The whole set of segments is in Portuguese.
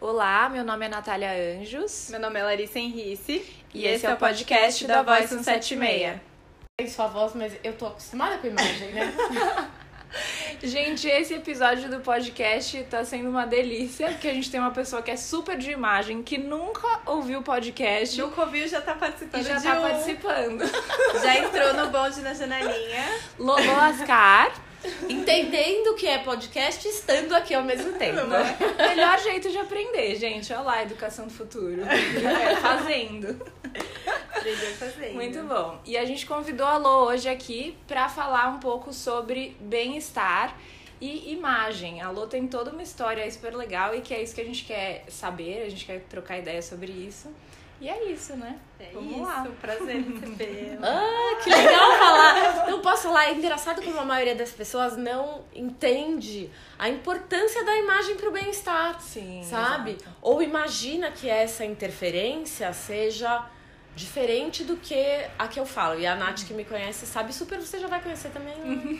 Olá, meu nome é Natália Anjos. Meu nome é Larissa Henrice. E, esse é o podcast da Voz 176. Tem sua voz, mas eu tô acostumada com a imagem, né? Gente, esse episódio do podcast tá sendo uma delícia, porque a gente tem uma pessoa que é super de imagem, que nunca ouviu o podcast Nunca ouviu, já tá participando e já tá um. participando. Já entrou no bonde na janelinha. Lolo Ascar, Entendendo que é podcast estando aqui ao mesmo tempo. melhor jeito de aprender, gente. Olha lá, educação do futuro. É, fazendo. Aprendeu fazendo. Muito bom. E a gente convidou a Lô hoje aqui pra falar um pouco sobre bem-estar e imagem. A Lô tem toda uma história super legal e que é isso que a gente quer saber, a gente quer trocar ideia sobre isso. E é isso, né? É Vamos isso, lá. prazer receber. Ah, que legal falar. Não posso falar. É engraçado como a maioria das pessoas não entende a importância da imagem pro bem-estar. Sim. Sabe? exato. Ou imagina que essa interferência seja diferente do que a que eu falo. E a Nath que me conhece sabe super, você já vai conhecer também. né?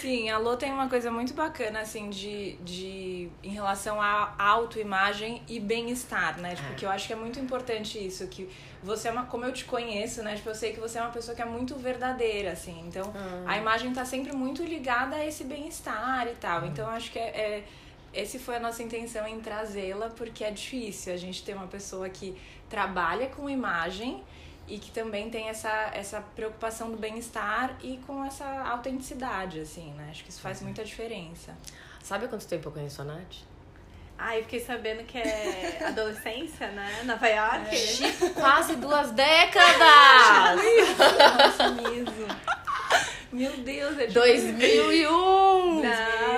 Sim, a Lô tem uma coisa muito bacana, assim, de, de em relação à autoimagem e bem-estar, né? Tipo, É. que eu acho que é muito importante isso, que você é uma, como eu te conheço, né? Tipo, eu sei que você é uma pessoa que é muito verdadeira, assim. Então, Ah. a imagem tá sempre muito ligada a esse bem-estar e tal. Então, eu acho que é, é esse foi a nossa intenção em trazê-la, porque é difícil a gente ter uma pessoa que trabalha com imagem e que também tem essa, essa preocupação do bem-estar e com essa autenticidade, assim, né? Acho que isso faz muita diferença. Sabe há quanto tempo eu conheço a Nath? Ah, eu fiquei sabendo que é adolescência, né? Nova York. Chico, quase duas décadas! Nossa, mesmo. Meu Deus, é tipo 2001!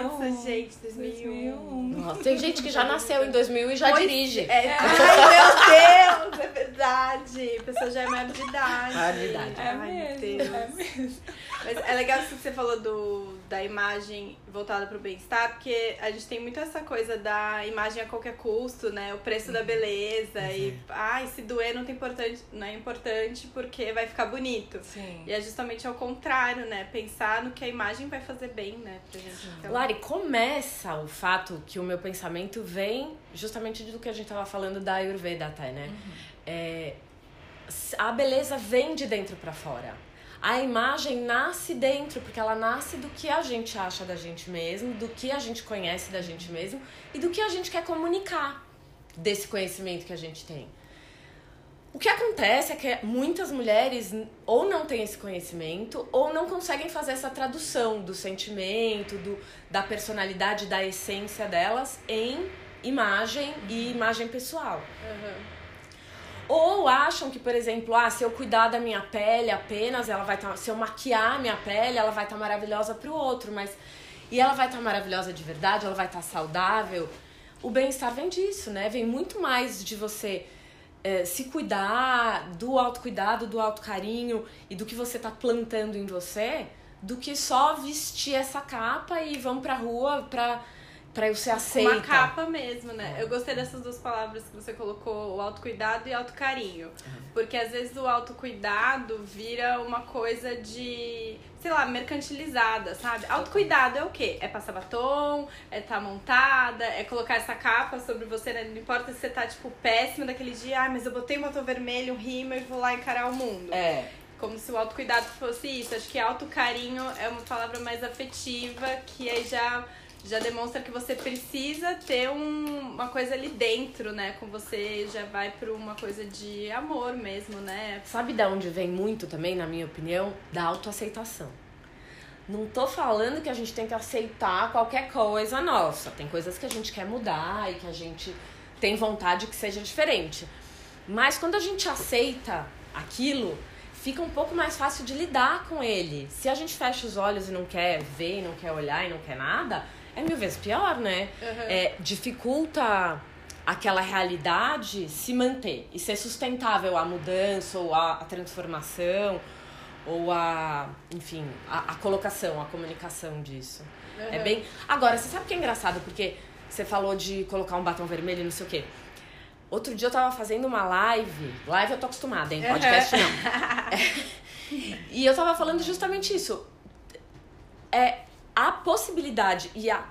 Nossa, gente, 2001. 2001. Nossa, tem gente que já nasceu em 2000 e já Pois dirige. É, ai, meu Deus, é verdade. A pessoa já é maior de idade. Maior de idade. É Ai, meu mesmo, Deus. é mesmo. Mas é legal isso que você falou do, da imagem voltada pro bem-estar, porque a gente tem muito essa coisa da imagem a qualquer custo, né? O preço da beleza e, ai, se doer não, tem importante, não é importante porque vai ficar bonito. Sim. E é justamente ao contrário, né? Pensar no que a imagem vai fazer bem, né? Pra gente. Então, Lari, começa o fato que o meu pensamento vem justamente do que a gente tava falando da Ayurveda até, né? É, a beleza vem de dentro pra fora. A imagem nasce dentro, porque ela nasce do que a gente acha da gente mesmo, do que a gente conhece da gente mesmo e do que a gente quer comunicar desse conhecimento que a gente tem. O que acontece é que muitas mulheres ou não têm esse conhecimento ou não conseguem fazer essa tradução do sentimento, do, da personalidade, da essência delas em imagem e imagem pessoal. aham. Ou acham que, por exemplo, ah, se eu cuidar da minha pele apenas, ela vai estar. se eu maquiar minha pele, ela vai estar maravilhosa pro outro, mas. E ela vai estar maravilhosa de verdade, ela vai estar saudável. O bem-estar vem disso, né? Vem muito mais de você eh, se cuidar, do autocuidado, do autocarinho e do que você tá plantando em você, do que só vestir essa capa e vamos pra rua pra, pra eu ser aceita. Uma capa mesmo, né? Eu gostei dessas duas palavras que você colocou, o autocuidado e autocarinho. Porque às vezes o autocuidado vira uma coisa de, sei lá, mercantilizada, sabe? Autocuidado é o quê? É passar batom, é estar montada, é colocar essa capa sobre você, né? Não importa se você tá, tipo, péssima daquele dia, ah, mas eu botei um batom vermelho, um rímel e vou lá encarar o mundo. É. Como se o autocuidado fosse isso. Acho que autocarinho é uma palavra mais afetiva, que aí já, já demonstra que você precisa ter um- uma coisa ali dentro, né? Com você já vai pra uma coisa de amor mesmo, né? Sabe da onde vem muito também, na minha opinião? Da autoaceitação. Não tô falando que a gente tem que aceitar qualquer coisa nossa. Tem coisas que a gente quer mudar e que a gente tem vontade que seja diferente. Mas quando a gente aceita aquilo, fica um pouco mais fácil de lidar com ele. Se a gente fecha os olhos e não quer ver, e não quer olhar e não quer nada, é mil vezes pior, né? Uhum. É, dificulta aquela realidade se manter e ser sustentável a mudança ou a, a transformação ou a, enfim, a, a colocação, a comunicação disso. É Uhum. bem. Agora, você sabe o que é engraçado? Porque você falou de colocar um batom vermelho e não sei o quê. Outro dia eu tava fazendo uma live. Live eu tô acostumada, hein? Podcast não. É. E eu tava falando justamente isso. É a possibilidade e a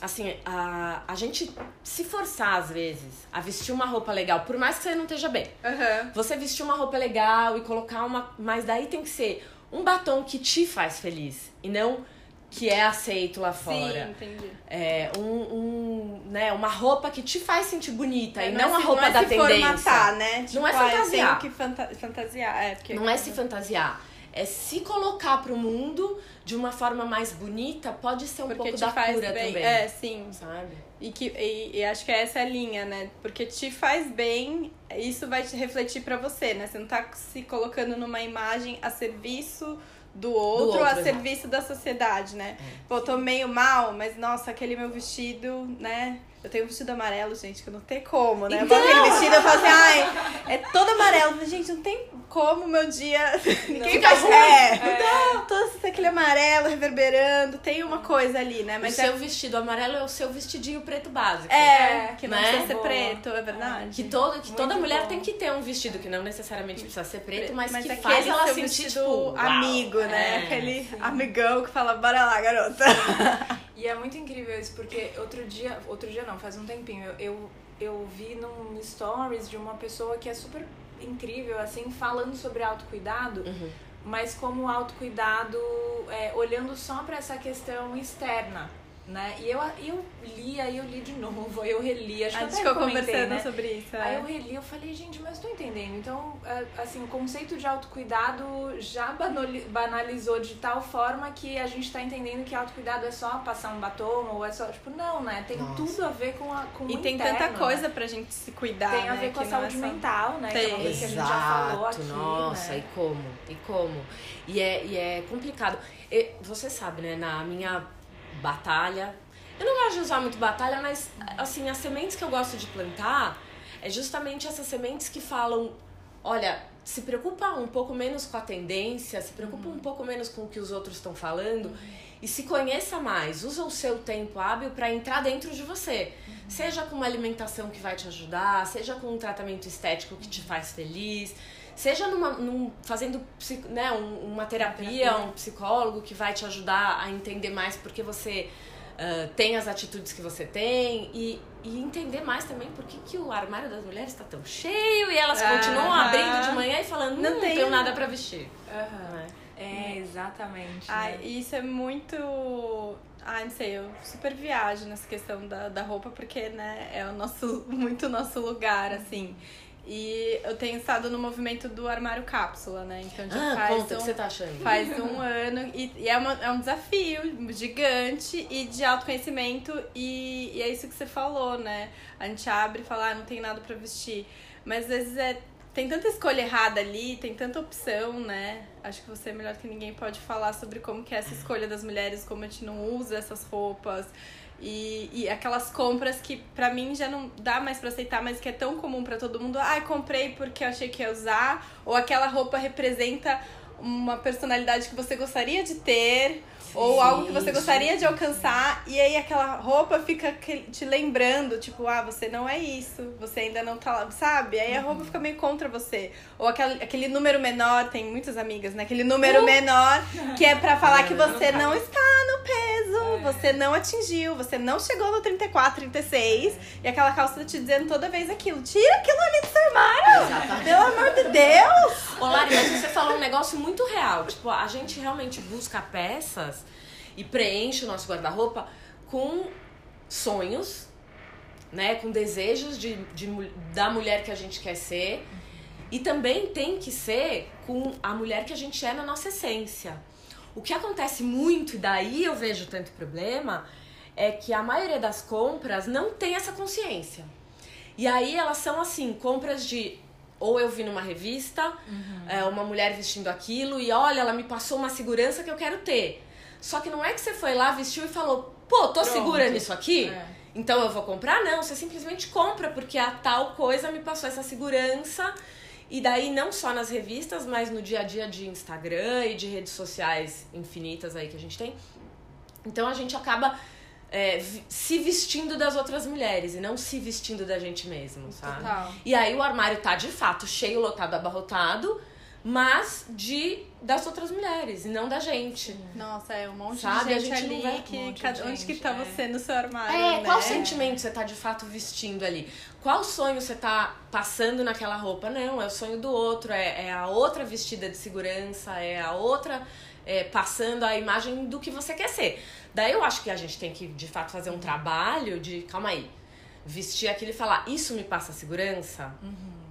assim, a, a gente se forçar às vezes a vestir uma roupa legal, por mais que você não esteja bem. Uhum. Você vestir uma roupa legal e colocar uma. Mas daí tem que ser um batom que te faz feliz. E não que é aceito lá fora. Sim, entendi. É, um, um, né, uma roupa que te faz sentir bonita É, e não, é a roupa não é da se tendência. formatar, né? Tipo, Não é ah, eu fantasiar. tenho que fanta- fantasiar. É, porque... Não é se fantasiar. É se colocar pro mundo de uma forma mais bonita, pode ser um Porque pouco te da faz cura bem. também. É, sim. Sabe? E, que, e, e acho que essa é a linha, né? Porque te faz bem, isso vai te refletir pra você, né? Você não tá se colocando numa imagem a serviço do outro, outro, a serviço da sociedade, né? Pô, tô meio mal, mas nossa, aquele meu vestido, né? Eu tenho um vestido amarelo, gente, que não tem como, né? Eu Então! boto aquele vestido eu falo assim, ai, é todo amarelo. Gente, não tem como o meu dia. Ninguém faz. ruim. É, não, todo aquele amarelo reverberando, tem uma coisa ali, né? Mas Mas o é seu vestido amarelo é o seu vestidinho preto básico. é, que não né? precisa ser Boa. preto, é verdade. Que, todo, que toda Muito mulher bom. tem que ter um vestido que não necessariamente precisa ser preto, mas, que aquele faz ela seu sentir, tipo, uau, amigo, né? é. aquele amigão que fala, bora lá, garota. E é muito incrível isso, porque outro dia, outro dia não, faz um tempinho, eu, eu, eu vi num stories de uma pessoa que é super incrível, assim, falando sobre autocuidado, Uhum. mas como autocuidado é, olhando só pra essa questão externa, né? E eu, eu li, aí eu li de novo, aí eu reli, acho A que gente até ficou comentei, conversando né? sobre isso. Aí é. eu reli, eu falei, gente, mas tô entendendo. Então, é, assim, o conceito de autocuidado já banali- banalizou de tal forma que a gente tá entendendo que autocuidado é só passar um batom ou é só, tipo, não, né? Tem Nossa. tudo a ver com, a, com o E tem interno, tanta né? coisa pra gente se cuidar, Tem a né? ver com a não é saúde só- mental, né? Que é uma Tem. coisa que a gente já falou Exato, aqui, nossa, né? e como? E como? E é, e é complicado. E você sabe, né, na minha batalha, eu não gosto de usar muito batalha, mas assim, as sementes que eu gosto de plantar é justamente essas sementes que falam, olha, se preocupa um pouco menos com a tendência, se preocupa um pouco menos com o que os outros estão falando e se conheça mais, usa o seu tempo hábil para entrar dentro de você. Seja com uma alimentação que vai te ajudar, seja com um tratamento estético que te faz feliz, seja numa, num, fazendo né, um- uma terapia, terapia. um psicólogo que vai te ajudar a entender mais porque você ah, tem as atitudes que você tem e, e entender mais também por que, que o armário das mulheres está tão cheio e elas continuam abrindo de manhã e falando, não, Não não tenho tenho nada para vestir. Né? É, exatamente. Ai, né? e isso é muito. Ai, não sei, eu super viajo nessa questão da, da roupa, porque, né, é o nosso, muito o nosso lugar, assim. E eu tenho estado no movimento do armário cápsula, né? Então já Ah, faz conta o que um, você tá achando. faz um ano e, e é, uma, é um desafio gigante e de autoconhecimento e, e é isso que você falou, né? A gente abre e fala, ah, não tem nada pra vestir. Mas às vezes é, tem tanta escolha errada ali, tem tanta opção, né? Acho que você é melhor que ninguém pode falar sobre como que é essa escolha das mulheres, como a gente não usa essas roupas. E, e aquelas compras que pra mim já não dá mais pra aceitar, mas que é tão comum pra todo mundo. Ah, comprei porque eu achei que ia usar. Ou aquela roupa representa uma personalidade que você gostaria de ter. Ou algo que você gostaria de alcançar. E aí aquela roupa fica te lembrando, tipo, ah, você não é isso. Você ainda não tá lá, sabe? Aí a roupa fica meio contra você. Ou aquele, aquele número menor, tem muitas amigas, né? Aquele número menor que é pra falar que você não está no peso, você não atingiu, você não chegou no 34, 36. E aquela calça te dizendo toda vez aquilo. Tira aquilo ali do seu armário! Exatamente. Pelo amor de Deus! Ô, Lari, mas você falou um negócio muito real. Tipo, a gente realmente busca peças e preenche o nosso guarda-roupa com sonhos, né? Com desejos de, de, da mulher que a gente quer ser. E também tem que ser com a mulher que a gente é na nossa essência. O que acontece muito, e daí eu vejo tanto problema, é que a maioria das compras não tem essa consciência. E aí elas são assim, compras de ou eu vi numa revista é, uma mulher vestindo aquilo e olha, ela me passou uma segurança que eu quero ter. Só que não é que você foi lá, vestiu e falou, pô, tô Pronto. segura nisso aqui? É. Então eu vou comprar? Não, você simplesmente compra, porque a tal coisa me passou essa segurança. E daí, não só nas revistas, mas no dia a dia de Instagram e de redes sociais infinitas aí que a gente tem. Então a gente acaba é, se vestindo das outras mulheres e não se vestindo da gente mesmo, sabe? Total. E aí o armário tá de fato cheio, lotado, abarrotado, mas de das outras mulheres e não da gente. Nossa, é um monte Sabe, a de gente, gente não ali vê que um onde gente, que tá é. você no seu armário, É, né? qual sentimento você tá de fato vestindo ali? Qual sonho você tá passando naquela roupa? Não, é o sonho do outro, é, é a outra vestida de segurança, é a outra é, passando a imagem do que você quer ser. Daí eu acho que a gente tem que, de fato, fazer um trabalho de, calma aí, vestir aquilo e falar, isso me passa segurança?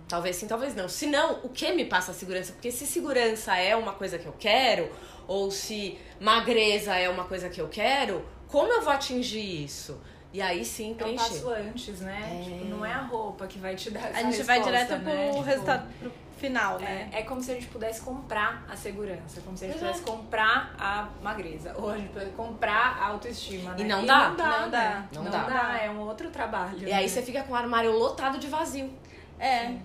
Talvez sim, talvez não. Se não, o que me passa segurança? Porque se segurança é uma coisa que eu quero, ou se magreza é uma coisa que eu quero, como eu vou atingir isso? E aí sim É um preencher. passo antes, né? É. Tipo, não é a roupa que vai te dar essa A gente vai resposta, direto pro né? Tipo, resultado pro final, né? É, é como se a gente pudesse comprar a segurança, como se a gente Exato. pudesse comprar a magreza, ou a gente pudesse comprar a autoestima, né? E não dá. Não dá, Não né? dá. Não, Não dá. dá. é um outro trabalho. E aí né? você fica com o armário lotado de vazio. É.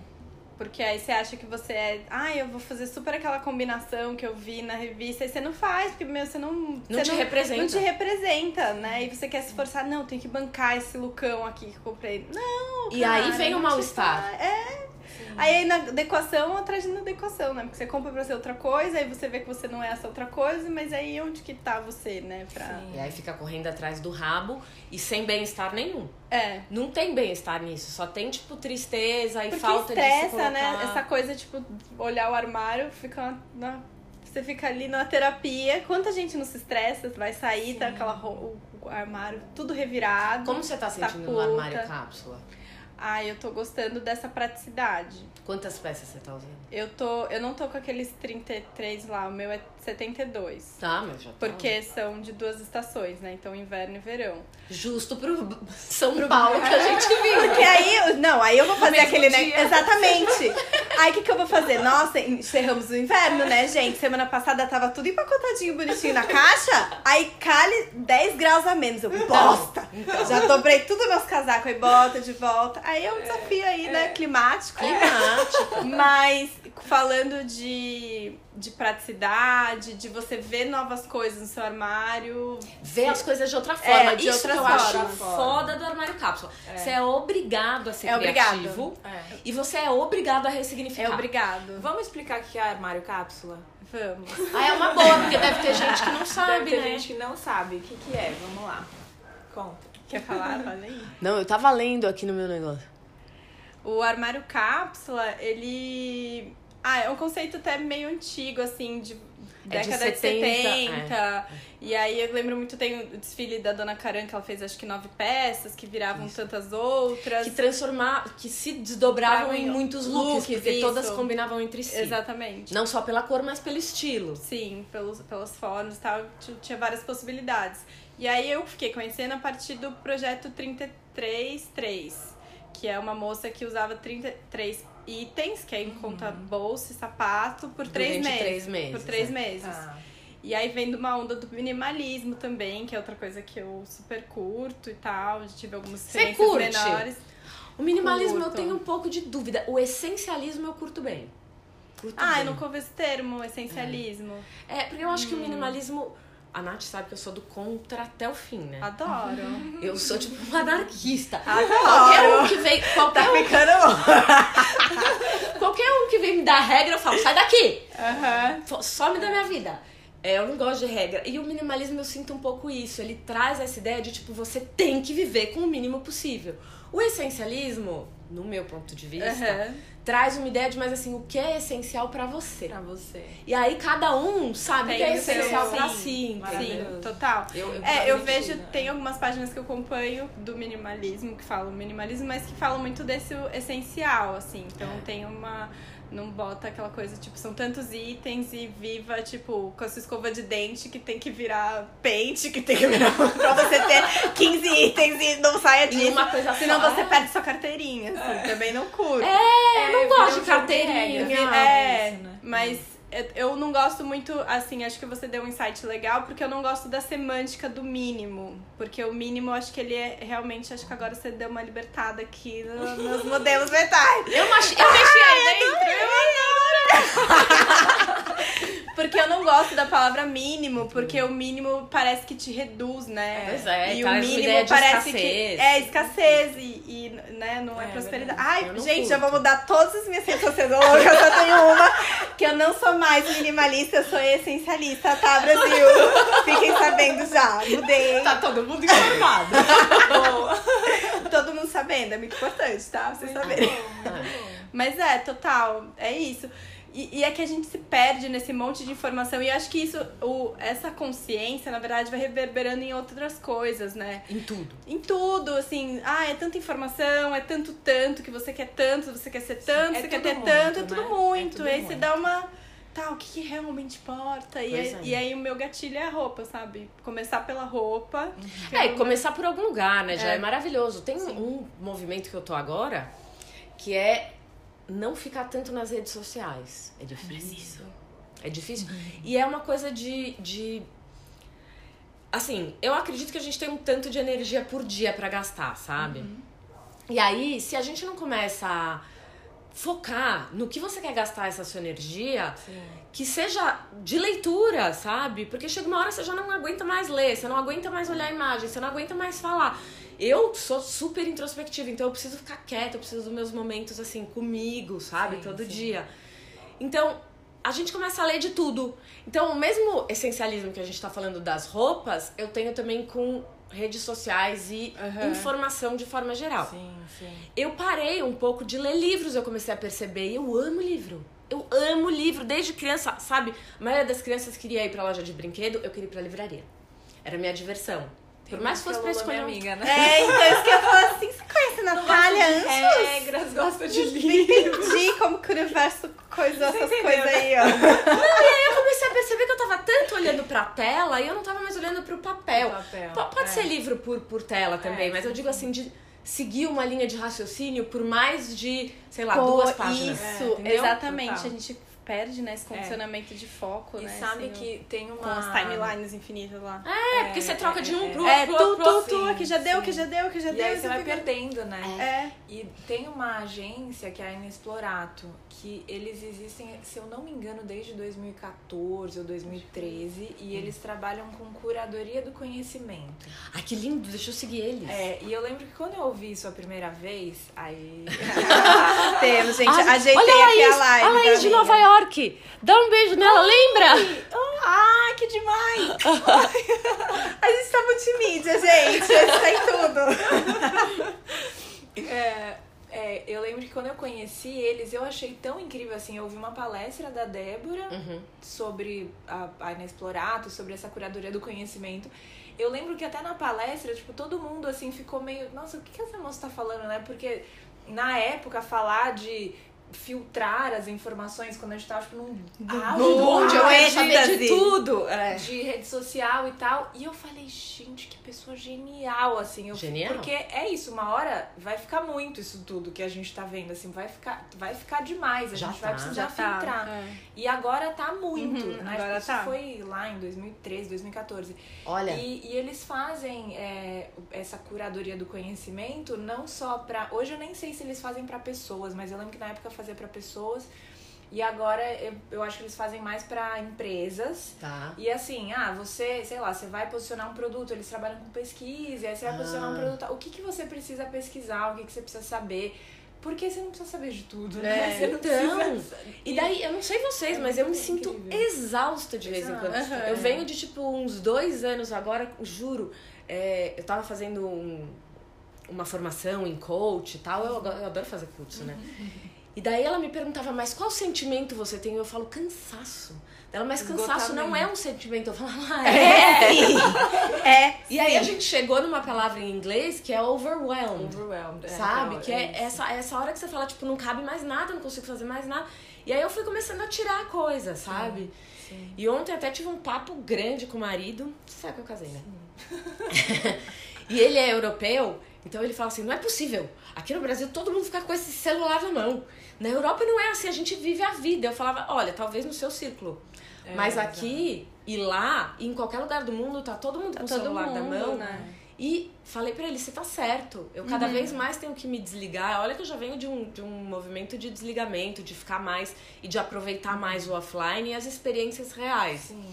Porque aí você acha que você é. Ah, eu vou fazer super aquela combinação que eu vi na revista. E você não faz, porque, meu, você não. Não você te representa. Não te representa, né? E você quer se esforçar. Não, tem que bancar esse lookão aqui que eu comprei. Não. E cara, aí vem o não mal-estar. É. Aí na adequação, atrás da adequação, né? Porque você compra pra ser outra coisa, aí você vê que você não é essa outra coisa, mas aí onde que tá você, né? Pra... Sim. E aí fica correndo atrás do rabo e sem bem-estar nenhum. É. Não tem bem-estar nisso, só tem, tipo, tristeza e Porque falta de se estressa, colocar... né? Essa coisa, tipo, olhar o armário, fica na... Você fica ali na terapia. Quanta gente não se estressa, vai sair, tá aquela ro- o armário tudo revirado. Como você tá sentindo no puta. armário cápsula? Ai, eu tô gostando dessa praticidade. Quantas peças você tá usando? Eu tô. Eu não tô com aqueles 33 lá, o meu é 72. Tá, meu, já tá Porque são de duas estações, né? Então inverno e verão. Justo pro São Paulo que a gente vive. Porque aí, não, aí eu vou fazer aquele, né? dia. Exatamente. Aí o que, que eu vou fazer? Nossa, encerramos o inverno, né, gente? Semana passada tava tudo empacotadinho, bonitinho na caixa. Aí cale 10 graus a menos. Eu, bosta! Já dobrei tudo meus casacos e bota de volta. Aí é um desafio aí, né? Climático. Climático. Mas falando de, de praticidade, de você ver novas coisas no seu armário. Ver as coisas de outra forma. É, de Isso outra que eu forma. acho foda do armário cápsula. Você é obrigado a ser É obrigado. criativo. É. E você é obrigado a ressignificar. É obrigado. Vamos explicar o que é armário cápsula? Vamos. Ah, é uma boa, porque deve ter gente que não sabe, Deve ter né? gente que não sabe o que, que é. Vamos lá. Conta. Quer falar? Não, eu tava lendo aqui no meu negócio. O armário cápsula, ele. Ah, é um conceito até meio antigo, assim, de É de década de 70, 70. E aí eu lembro muito, tem o desfile da Dona Karan, que ela fez acho que nove peças, que viravam tantas outras. Que transformar, que se desdobravam Travam em muitos looks, looks, porque isso. todas combinavam entre si. Exatamente. Não só pela cor, mas pelo estilo. Sim, pelos, pelas formas e tal, tinha várias possibilidades. E aí eu fiquei conhecendo a partir do projeto 333, que é uma moça que usava 33 itens, que aí conta bolsa e sapato, por três meses. três meses, Por três é. meses. Tá. E aí vem de uma onda do minimalismo também, que é outra coisa que eu super curto e tal. Já tive algumas experiências menores. O minimalismo eu Curto. tenho um pouco de dúvida. O essencialismo eu curto bem. Curto Ah, bem. eu nunca ouvi esse termo, essencialismo. É, porque eu acho Hum. que o minimalismo. A Nath sabe que eu sou do contra até o fim, né? Adoro. Eu sou tipo uma anarquista. Adoro. Qualquer um que vem. Qualquer, Tá um, ficando qualquer um que vem me dar regra, eu falo, sai daqui! Aham. Fo- Some da minha vida. É, eu não gosto de regra. E o minimalismo eu sinto um pouco isso. Ele traz essa ideia de, tipo, você tem que viver com o mínimo possível. O essencialismo, no meu ponto de vista, Aham. Traz uma ideia de, mas assim, o que é essencial pra você. Pra você. E aí cada um sabe o Tem que é o essencial pra sim. si, Sim, total. Eu, eu, É, eu vejo, tem algumas páginas que eu acompanho do minimalismo, que falam minimalismo, mas que falam muito desse essencial, assim. Então É. tem uma. Não bota aquela coisa, tipo, são tantos itens e viva, tipo, com a sua escova de dente que tem que virar pente, que tem que virar pra você ter 15 itens e não saia E disso. uma coisa Senão só. você É. perde sua carteirinha, assim, também não curto. É, eu não É, gosto de carteirinha. regra. É, isso, né? mas eu- não gosto muito, assim, acho que você deu um insight legal, porque eu não gosto da semântica do mínimo. Porque o mínimo, acho que ele é realmente, acho que agora você deu uma libertada aqui no- nos modelos mentais. Eu, mexi, eu mexi aí dentro. Eu adoro! Porque eu não gosto da palavra mínimo, porque o mínimo parece que te reduz, né? Pois é, e o mínimo parece escassez. que é escassez e, e, né, não é, É, prosperidade. verdade. Ai, Eu gente, já curto. vou mudar todas as minhas redes sociais. Eu só tenho uma, que eu não sou mais minimalista, eu sou essencialista, tá, Brasil? Fiquem sabendo já, mudei. Tá todo mundo informado. Todo mundo sabendo, é muito importante, tá? Vocês saberem. Mas é, total, é isso. E, e é que a gente se perde nesse monte de informação. E eu acho que isso, o, essa consciência, na verdade, vai reverberando em outras coisas, né? em tudo. Em tudo, assim, ah, é tanta informação, é tanto, tanto, que você quer tanto, você quer ser tanto, É você quer tudo ter muito, tanto, é né? tudo É muito. tudo e aí você muito. dá uma. Tá, o que, que realmente importa? E, é. e aí o meu gatilho é a roupa, sabe? Começar pela roupa. que É, e começar por algum lugar, né? Já é, É. maravilhoso. Tem um movimento que eu tô agora que é não ficar tanto nas redes sociais. É difícil. É difícil. E é uma coisa de, de. Assim, eu acredito que a gente tem um tanto de energia por dia pra gastar, sabe? E aí, se a gente não começa a focar no que você quer gastar essa sua energia, que seja de leitura, sabe? Porque chega uma hora que você já não aguenta mais ler, você não aguenta mais olhar a imagem, você não aguenta mais falar. Eu sou super introspectiva, então eu preciso ficar quieta, eu preciso dos meus momentos assim comigo, sabe? Sim, Todo sim. dia. Então, a gente começa a ler de tudo. Então, o mesmo essencialismo que a gente tá falando das roupas, eu tenho também com redes sociais e Aham. informação de forma geral. Sim, sim. Eu parei um pouco de ler livros, eu comecei a perceber. e Eu amo livro. Eu amo livro desde criança, sabe? A maioria das crianças queria ir pra loja de brinquedo, eu queria ir pra livraria. Era a minha diversão. Por mais que fosse pra escolher minha amiga, né? É, então isso que eu falar assim, você conhece a Natália Anjos? regras, gosta de Nem livro. entendi como que o universo coisou essas coisas né? aí, ó. Aí eu comecei a perceber que eu tava tanto olhando pra tela e eu não tava mais olhando pro papel. Papel, P- Pode é. ser livro por, por tela também, É, mas eu digo assim, de seguir uma linha de raciocínio por mais de, sei lá, Pô, duas páginas. Isso, É, entendeu? exatamente. Total. A gente perde, né, esse condicionamento de foco, E né? sabe assim, que tem uma... Com as timelines infinitas lá. É, porque você troca de um pro É, pro tu, outro. tu, tu, sim, que já deu, sim. que já deu, que já E deu. aí e você vai fica- perdendo, né? É. E tem uma agência que é a Inexplorato, que eles existem, se eu não me engano, desde 2014 ou 2013, e eles trabalham com curadoria do conhecimento. Ai, que lindo, deixa eu seguir eles. É, e eu lembro que quando eu ouvi isso a primeira vez, aí. Temos, gente. Ah, Ajeitei olha a aqui Laís, a live. a Laís de. Nova York. Dá um beijo nela, lembra? ah, que demais! A gente tá multimídia, gente. Isso tá tudo. É, é, eu lembro que quando eu conheci eles, eu achei tão incrível assim. Eu ouvi uma palestra da Débora Uhum. sobre a, a Inexplorato, sobre essa curadoria do conhecimento. Eu lembro que até na palestra, tipo, todo mundo assim ficou meio, nossa, o que, que essa moça tá falando, né? Porque na época falar de filtrar as informações quando a gente tava tipo, num auge do Onde eu auge quero saber de de tudo. É. de rede social e tal. E eu falei, gente, que pessoa genial, assim. Eu, Genial. Porque é isso, uma hora vai ficar muito isso tudo que a gente tá vendo, assim, vai ficar, vai ficar demais. A Já gente tá. vai precisar Já tá. filtrar. É. E agora tá muito, Uhum, né? agora Tipo, tá. Isso foi lá em 2013, 2014. Olha, E, e eles fazem é, essa curadoria do conhecimento não só pra. Hoje eu nem sei se eles fazem pra pessoas, mas eu lembro que na época fazia pra pessoas. E agora eu, eu acho que eles fazem mais pra empresas. tá. E assim, ah, você, sei lá, você vai posicionar um produto, eles trabalham com pesquisa, aí você vai posicionar um Ah. produto. O que, que você precisa pesquisar, o que, que você precisa saber? Porque você não precisa saber de tudo, É, né? Não então. precisa. E daí, eu não sei vocês, É mas eu me muito sinto incrível. exausta de vez em quando. Aham. Eu venho de, tipo, uns dois anos agora, juro. é, eu tava fazendo um- uma formação em coach e tal. Eu, eu adoro fazer curso, né? E daí ela me perguntava, mas qual sentimento você tem? Eu falo, cansaço. Ela, mas cansaço não é um sentimento. Eu falava, ah, é. É. E aí a gente chegou numa palavra em inglês que é overwhelmed. Overwhelmed. é, Sabe? então, que é, isso. essa, essa hora que você fala, tipo, não cabe mais nada, não consigo fazer mais nada. E aí eu fui começando a tirar coisa, sabe? Sim. E ontem até tive um papo grande com o marido. Você sabe que eu casei, né? e ele é europeu, então ele fala assim: não é possível. Aqui no Brasil todo mundo fica com esse celular na mão. Na Europa não é assim, a gente vive a vida. Eu falava: olha, talvez no seu círculo. É, Mas aqui e lá, e em qualquer lugar do mundo, tá todo mundo com o celular na mundo, mão. né? E falei para ele, você tá certo. Eu cada uhum. vez mais tenho que me desligar. Olha que eu já venho de um, de um movimento de desligamento, de ficar mais e de aproveitar mais o offline e as experiências reais. Sim.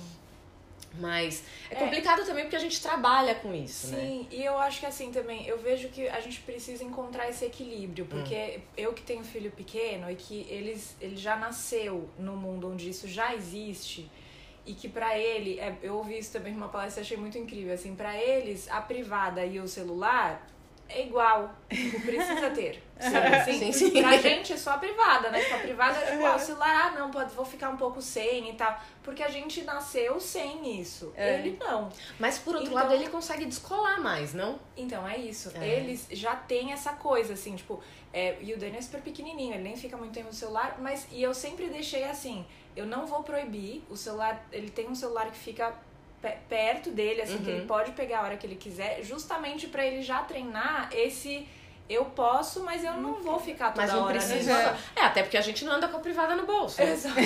Mas é, é complicado também porque a gente trabalha com isso, Sim, né? Sim, e eu acho que assim também, eu vejo que a gente precisa encontrar esse equilíbrio, porque hum. eu que tenho filho pequeno e que eles, ele já nasceu no mundo onde isso já existe, e que para ele, é, eu ouvi isso também numa palestra, achei muito incrível, assim, para eles a privada e o celular é igual, tipo, precisa ter. Sim, sim, sim. Pra gente é só a privada, né? Tipo, a privada é tipo, ah, o celular, ah, não, pode, vou ficar um pouco sem e tal. Porque a gente nasceu sem isso. É. Ele não. Mas por outro então, lado, ele consegue descolar mais, não? Então, é isso. É. Eles já têm essa coisa, assim, tipo, é, e o Dani é super pequenininho, ele nem fica muito tempo no celular, mas e eu sempre deixei assim, eu não vou proibir, o celular, ele tem um celular que fica perto dele, assim, uhum. que ele uhum. pode pegar a hora que ele quiser, justamente para ele já treinar esse eu posso, mas eu não vou ficar toda mas não hora precisa. É, até porque a gente não anda com a privada no bolso. Exato.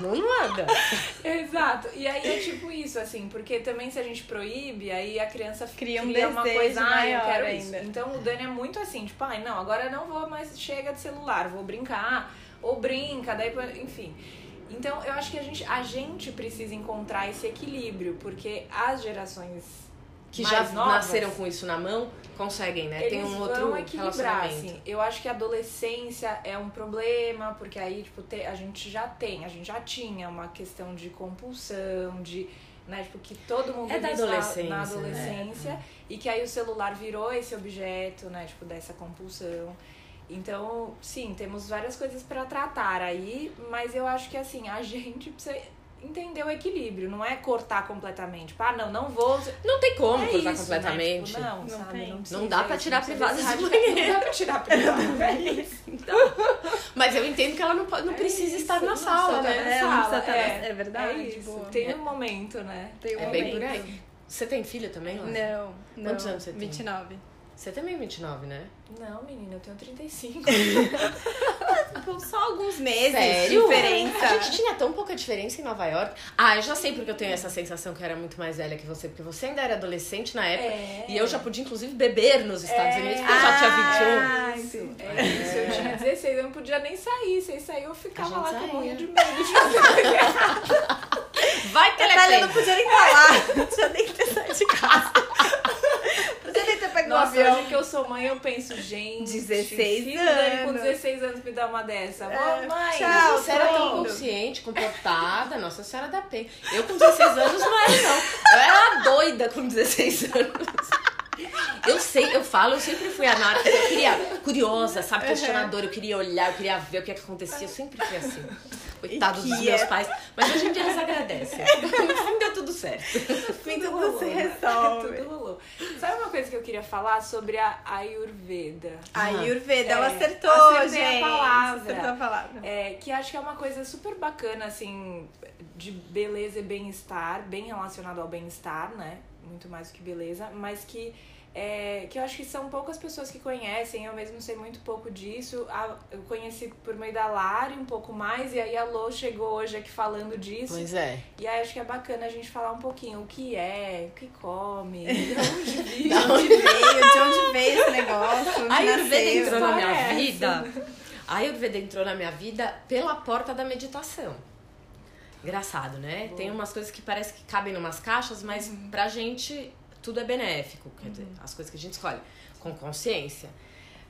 não, não anda. Exato. E aí é tipo isso, assim, porque também se a gente proíbe, aí a criança cria, um cria uma coisa, ah, eu quero ainda. isso. Então o Dani é muito assim, tipo, ai, não, agora não vou mais, chega de celular, vou brincar, ou brinca, daí, enfim. Então, eu acho que a gente, a gente precisa encontrar esse equilíbrio, porque as gerações que já novas, nasceram com isso na mão conseguem, né? Tem um outro equilibrar, assim. Eu acho que a adolescência é um problema, porque aí, tipo, te, a gente já tem, a gente já tinha uma questão de compulsão, de. Né, tipo, que todo mundo é da adolescência, na adolescência né? e que aí o celular virou esse objeto, né, tipo, dessa compulsão. Então, sim, temos várias coisas para tratar aí, mas eu acho que assim, a gente precisa entender o equilíbrio, não é cortar completamente. Tipo, ah, não, não vou. Não tem como é cortar isso, completamente. Né? Tipo, não, não, sabe? Não, não dá pra tirar privado de banheiro. Não dá pra tirar privado. é isso. Então. Mas eu entendo que ela não, pode, não é precisa isso, estar na sala, né? Na é, sala, tá é, é, verdade. É isso. Tem um momento, né? Tem um é momento. bem por aí. Você tem filho também, Lázaro? Não, não. Quantos anos você tem? 29. Você também é 29, né? Não, menina, eu tenho 35. Só alguns meses Sério? de diferença. A gente tinha tão pouca diferença em Nova York. Ah, eu já sei porque eu tenho essa sensação que eu era muito mais velha que você. Porque você ainda era adolescente na época. É. E eu já podia, inclusive, beber nos Estados é. Unidos, porque eu já tinha 21. Ah, isso. É isso. Eu tinha 16, eu não podia nem sair. Se sair, eu ficava lá saía. com morrinho de medo de fazer. Vai, Telepena. Eu não podia nem falar. Não tinha nem ter saído de casa. Nossa, avião. hoje que eu sou mãe, eu penso, gente. 16 anos. com 16 anos me dá uma dessa. É, mãe, tchau, você era tão consciente, comportada. Nossa Senhora da Penha. Eu com 16 anos não era, não. Eu era doida com 16 anos. Eu sei, eu falo, eu sempre fui anárquica, eu queria, curiosa, sabe, questionadora, eu queria olhar, eu queria ver o que, é que acontecia, eu sempre fui assim. Coitados dos meus é... pais. Mas hoje em dia eles agradecem. No fim deu tudo certo. No fim tudo, tudo se né? resolve. tudo rolou. Sabe uma coisa que eu queria falar sobre a Ayurveda? A Ayurveda, é, ela acertou, gente. a palavra. Acertou a palavra. É, que acho que é uma coisa super bacana, assim, de beleza e bem-estar, bem relacionado ao bem-estar, né? Muito mais do que beleza, mas que é, que eu acho que são poucas pessoas que conhecem, eu mesmo sei muito pouco disso. A, eu conheci por meio da Lari um pouco mais, e aí a Lô chegou hoje aqui falando disso. Pois é. E aí acho que é bacana a gente falar um pouquinho o que é, o que come, de onde veio, de onde veio, de onde veio esse negócio. A Ayurveda entrou na minha é vida. A Ayurveda entrou na minha vida pela porta da meditação. Engraçado, né? Boa. Tem umas coisas que parece que cabem numas caixas, mas uhum. pra gente tudo é benéfico, quer dizer, uhum. as coisas que a gente escolhe com consciência.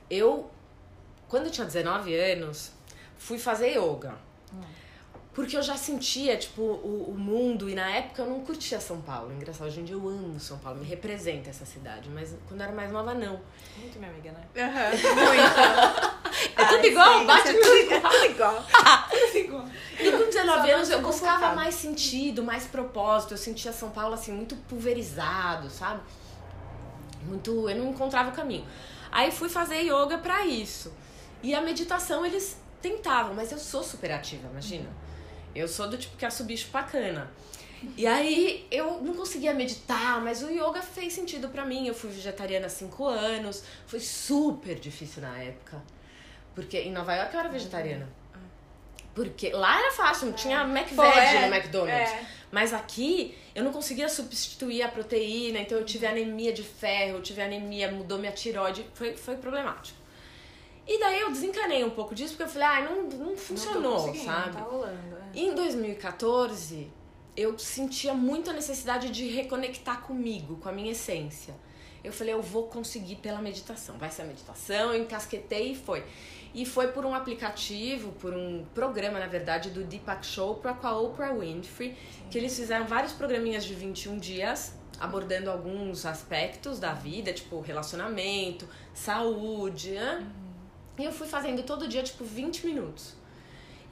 Eu, quando eu tinha 19 anos, fui fazer yoga. Uhum. Porque eu já sentia, tipo, o, o, mundo, e na época eu não curtia São Paulo. Engraçado, hoje em dia eu amo São Paulo, me representa essa cidade. Mas quando eu era mais nova, não. Muito minha amiga, né? Uhum, muito. é tudo Ai, igual, sim, bate é tudo igual. tudo igual. igual. E com 19 anos eu buscava mais sentido, mais propósito. Eu sentia São Paulo, assim, muito pulverizado, sabe? Muito... Eu não encontrava o caminho. Aí fui fazer yoga pra isso. E a meditação eles tentavam, mas eu sou super ativa, imagina. Eu sou do tipo que acho bicho bacana. E aí eu não conseguia meditar, mas o yoga fez sentido para mim. Eu fui vegetariana há cinco anos, foi super difícil na época. Porque em Nova York eu era vegetariana. Porque lá era fácil, não tinha McVeg Pô, é, no McDonald's. é. Mas aqui eu não conseguia substituir a proteína, então eu tive anemia de ferro, eu tive anemia, mudou minha tiroide, foi, foi problemático. E daí eu desencanei um pouco disso, porque eu falei, ah, não, não Não funcionou, tô conseguindo, sabe? Tá rolando. é. Em 2014, eu sentia muita necessidade de reconectar comigo, com a minha essência. Eu falei, eu vou conseguir pela meditação. Vai ser a meditação, eu encasquetei e foi. E foi por um aplicativo, por um programa, na verdade, do Deepak Chopra com a Oprah Winfrey, que eles fizeram vários programinhas de 21 dias, abordando alguns aspectos da vida, tipo relacionamento, saúde, né? E eu fui fazendo todo dia, tipo, 20 minutos.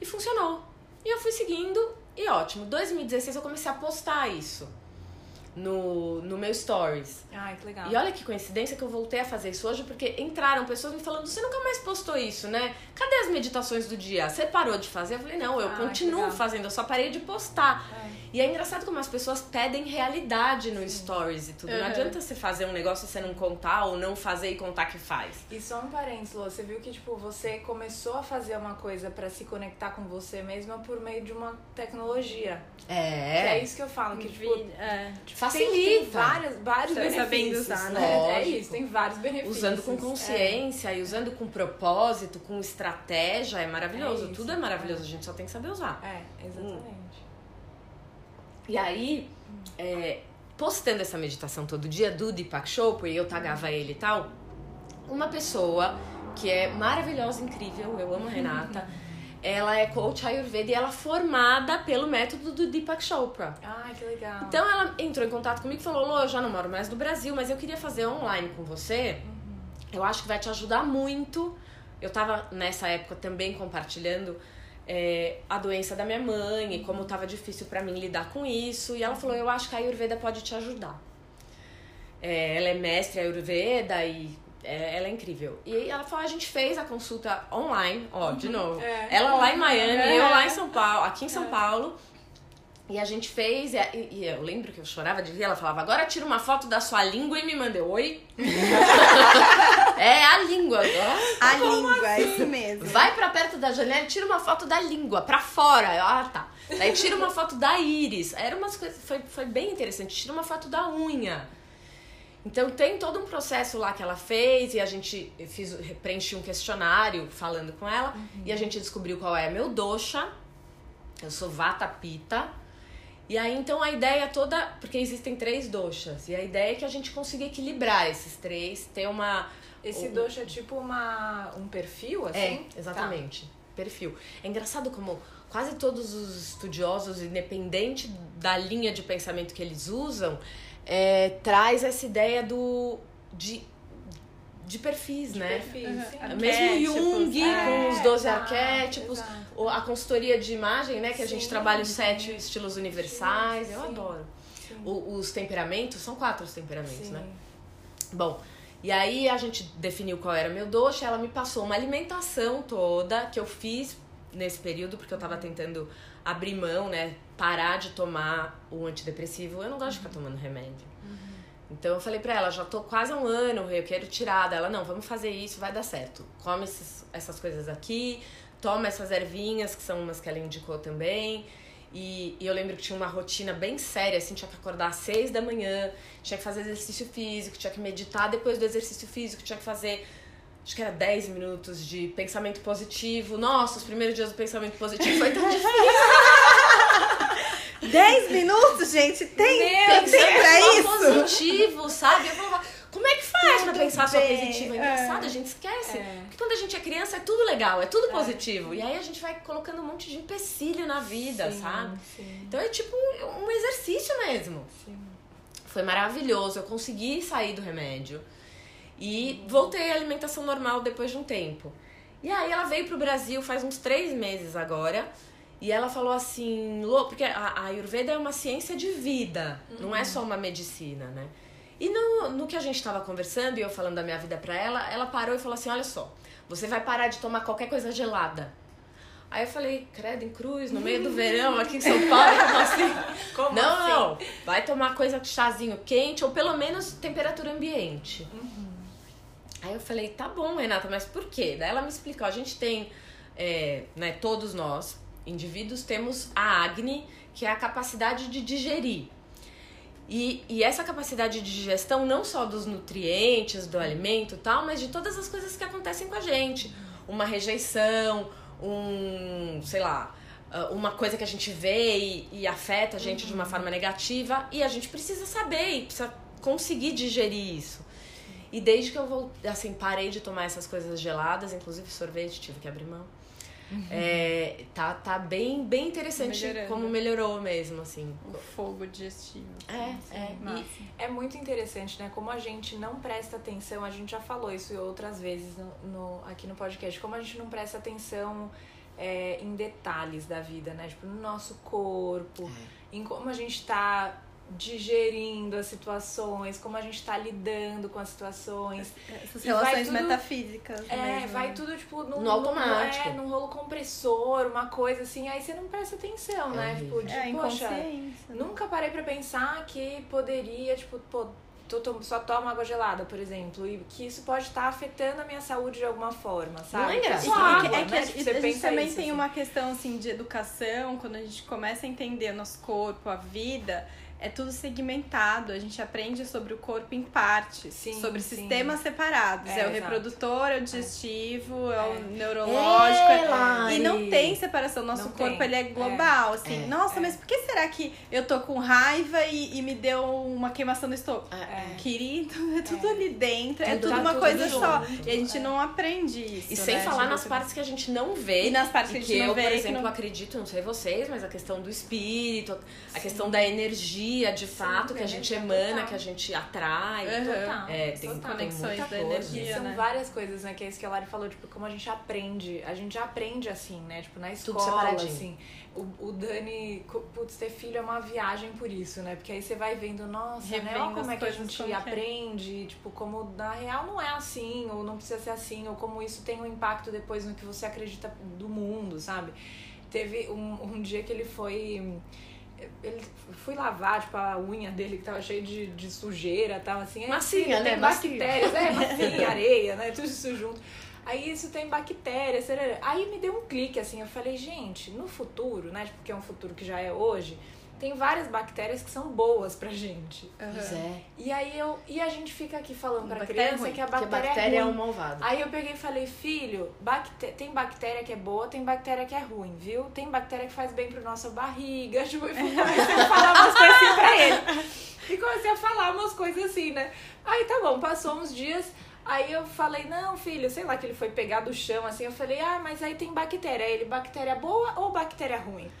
E funcionou. E eu fui seguindo e ótimo. 2016 eu comecei a postar isso no, no meu stories. Ai, que legal. E olha que coincidência que eu voltei a fazer isso hoje, porque entraram pessoas me falando: você nunca mais postou isso, né? Cadê as meditações do dia? Você parou de fazer? Eu falei: não, eu que continuo fazendo, eu só parei de postar. É. E é engraçado como as pessoas pedem realidade no stories e tudo. Não Uhum. adianta você fazer um negócio e você não contar ou não fazer e contar que faz. E só um parênteses, Lô, você viu que tipo, você começou a fazer uma coisa pra se conectar com você mesma por meio de uma tecnologia. Que é É. isso que eu falo, que tipo, Vi- é. Facilita. Tem, tem várias, vários Tá benefícios. usar, né? né? É isso, tem vários benefícios. Usando com É. consciência e usando com propósito, com estratégia, é maravilhoso. É isso, Tudo é maravilhoso, a gente só tem que saber usar. É, exatamente. E aí, é, postando essa meditação todo dia do Deepak Chopra, e eu tagava ele e tal, uma pessoa que é maravilhosa, incrível, eu amo a Renata, ela é coach Ayurveda e ela é formada pelo método do Deepak Chopra. Ai, que legal. Então ela entrou em contato comigo e falou: Lô, eu já não moro mais no Brasil, mas eu queria fazer online com você. Eu acho que vai te ajudar muito. Eu tava nessa época também compartilhando é, a doença da minha mãe e como tava difícil pra mim lidar com isso. E ela falou: Eu acho que a Ayurveda pode te ajudar. É, ela é mestre Ayurveda e é, ela é incrível. E aí ela falou: A gente fez a consulta online, ó, de novo. É. Ela lá em Miami, É. eu lá em São Paulo, aqui em São Paulo. E a gente fez, e, e eu lembro que eu chorava de rir, ela falava, agora tira uma foto da sua língua e me manda oi. é a língua agora. A língua, é isso mesmo. Vai pra perto da janela e tira uma foto da língua, pra fora. Ah, tá. Daí tira uma foto da íris. Era umas coisas, foi, foi bem interessante. Tira uma foto da unha. Então tem todo um processo lá que ela fez e a gente fiz, preenchi um questionário falando com ela e a gente descobriu qual é meu dosha. Eu sou Vata Pitta. E aí então a ideia toda, porque existem três doshas, e a ideia é que a gente consiga equilibrar esses três, ter uma Esse o- doce é tipo uma, um perfil, assim? é, exatamente. Perfil. É engraçado como quase todos os estudiosos, independente da linha de pensamento que eles usam, é, traz essa ideia do de, de perfis, De né? perfis, Uhum. sim. Mesmo Jung é, com os 12 exato, arquétipos, exato. ou a consultoria de imagem, né? Que a gente Sim, trabalha os sim. sete estilos universais. Eu Sim. adoro. Sim. O- os temperamentos, são quatro os temperamentos, Sim. né? Bom, e aí a gente definiu qual era meu doce, ela me passou uma alimentação toda que eu fiz nesse período, porque eu tava tentando abrir mão, né? Parar de tomar o antidepressivo. Eu não gosto de ficar tomando remédio. Então eu falei pra ela, já tô quase há um ano, eu quero tirar dela. Não, vamos fazer isso, vai dar certo. Come esses- essas coisas aqui, toma essas ervinhas, que são umas que ela indicou também. E, e eu lembro que tinha uma rotina bem séria, assim, tinha que acordar às seis da manhã, tinha que fazer exercício físico, tinha que meditar depois do exercício físico, tinha que fazer, acho que era 10 minutos de pensamento positivo. Nossa, os primeiros dias do pensamento positivo foi tão difícil. 10 minutos, gente? Tem, Meu, tem tempo pra só isso? positivo, sabe? Eu falava, como é que faz pra Tudo pensar só bem, positivo? É é. engraçado, a gente esquece. É. Porque quando a gente é criança é tudo legal, é tudo positivo. E aí a gente vai colocando um monte de empecilho na vida, Sim, sabe? Sim, Então é tipo um, um exercício mesmo. sim. Foi maravilhoso, eu consegui sair do remédio. E voltei à alimentação normal depois de um tempo. E aí ela veio pro Brasil faz uns três meses agora. E ela falou assim, Lô, porque a, a Ayurveda é uma ciência de vida, não é só uma medicina, né? E no, no que a gente tava conversando e eu falando da minha vida pra ela, ela parou e falou assim: olha só, você vai parar de tomar qualquer coisa gelada. Aí eu falei, credo, em cruz, no meio do verão, aqui em São Paulo, como assim? Como não, assim? não, vai tomar coisa de chazinho quente ou pelo menos temperatura ambiente. Aí eu falei, tá bom, Renata, mas por quê? Daí ela me explicou, a gente tem, é, né, todos nós indivíduos temos a Agni, que é a capacidade de digerir. E, e essa capacidade de digestão não só dos nutrientes, do alimento e tal, mas de todas as coisas que acontecem com a gente. Uma rejeição, um, sei lá, uh, uma coisa que a gente vê e, e afeta a gente uhum. de uma forma negativa e a gente precisa saber e precisa conseguir digerir isso. E desde que eu vou, assim, parei de tomar essas coisas geladas, inclusive sorvete, tive que abrir mão. Uhum. É, tá, tá bem, bem interessante Melhorando. como melhorou mesmo, assim. O fogo digestivo. É, é. é muito interessante, né? Como a gente não presta atenção, a gente já falou isso outras vezes no, no aqui no podcast, como a gente não presta atenção é, em detalhes da vida, né? Tipo, no nosso corpo, é. em como a gente tá digerindo as situações, como a gente está lidando com as situações. Essas relações tudo, metafísicas. É, mesmo. vai né? tudo tipo no, no automático. No, é, num rolo compressor, uma coisa assim, aí você não presta atenção, né? É, tipo, de, é, poxa, né? nunca parei para pensar que poderia, tipo, pô, tu só toma água gelada, por exemplo, e que isso pode estar tá afetando a minha saúde de alguma forma, sabe? Não é engraçado. Água, é que, né? tipo, a, gente também isso, tem assim. uma questão assim de educação, quando a gente começa a entender o nosso corpo, a vida, é tudo segmentado. A gente aprende sobre o corpo em partes, sim, sobre sim. sistemas separados. É, é o reprodutor, é o digestivo, é, é o é. neurológico. É, e não tem separação. Nosso não corpo tem. ele é global. Assim, nossa, mas por que será que eu tô com raiva e, e me deu uma queimação no estômago? Querido, é tudo ali dentro. É, tudo uma tudo coisa junto. só. E a gente não aprende isso. E sem né? falar nas partes que a gente não vê. E nas partes que a gente não eu, vê. por exemplo, não... acredito, não sei vocês, mas a questão do espírito, a questão da energia energia de fato que a gente emana, total. que a gente atrai. Uhum. Total. É, tem total. conexões da energia. São né? várias coisas, né? Que é isso que a Lari falou, tipo, como a gente aprende. A gente aprende assim, né? Tipo, na escola, assim. O, o Dani, putz, ter filho é uma viagem por isso, né? Porque aí você vai vendo, nossa, Revendo né? Olha como é que a gente é. aprende, tipo, como na real não é assim, ou não precisa ser assim, ou como isso tem um impacto depois no que você acredita do mundo, sabe? Teve um, um dia que ele foi ele fui lavar, tipo, a unha dele que tava cheia de, de sujeira, tava assim. Massinha, né? Bactérias, é, massinha, areia, né? Tudo isso junto. Aí isso tem bactérias, aí me deu um clique, assim, eu falei, gente, no futuro, né? Porque é um futuro que já é hoje, tem várias bactérias que são boas pra gente. Uhum. Pois é. E aí eu e a gente fica aqui falando pra criança é que a bactéria, que a bactéria é, é, um malvado. Aí eu peguei e falei, filho, bacté tem bactéria que é boa, tem bactéria que é ruim, viu? Tem bactéria que faz bem pro nossa barriga. Tipo, eu comecei a falar umas coisas assim pra ele. E comecei a falar umas coisas assim, né? Aí tá bom, passou uns dias. Aí eu falei, não, filho, sei lá que ele foi pegar do chão, assim, eu falei, ah, mas aí tem bactéria. Aí ele, bactéria boa ou bactéria ruim?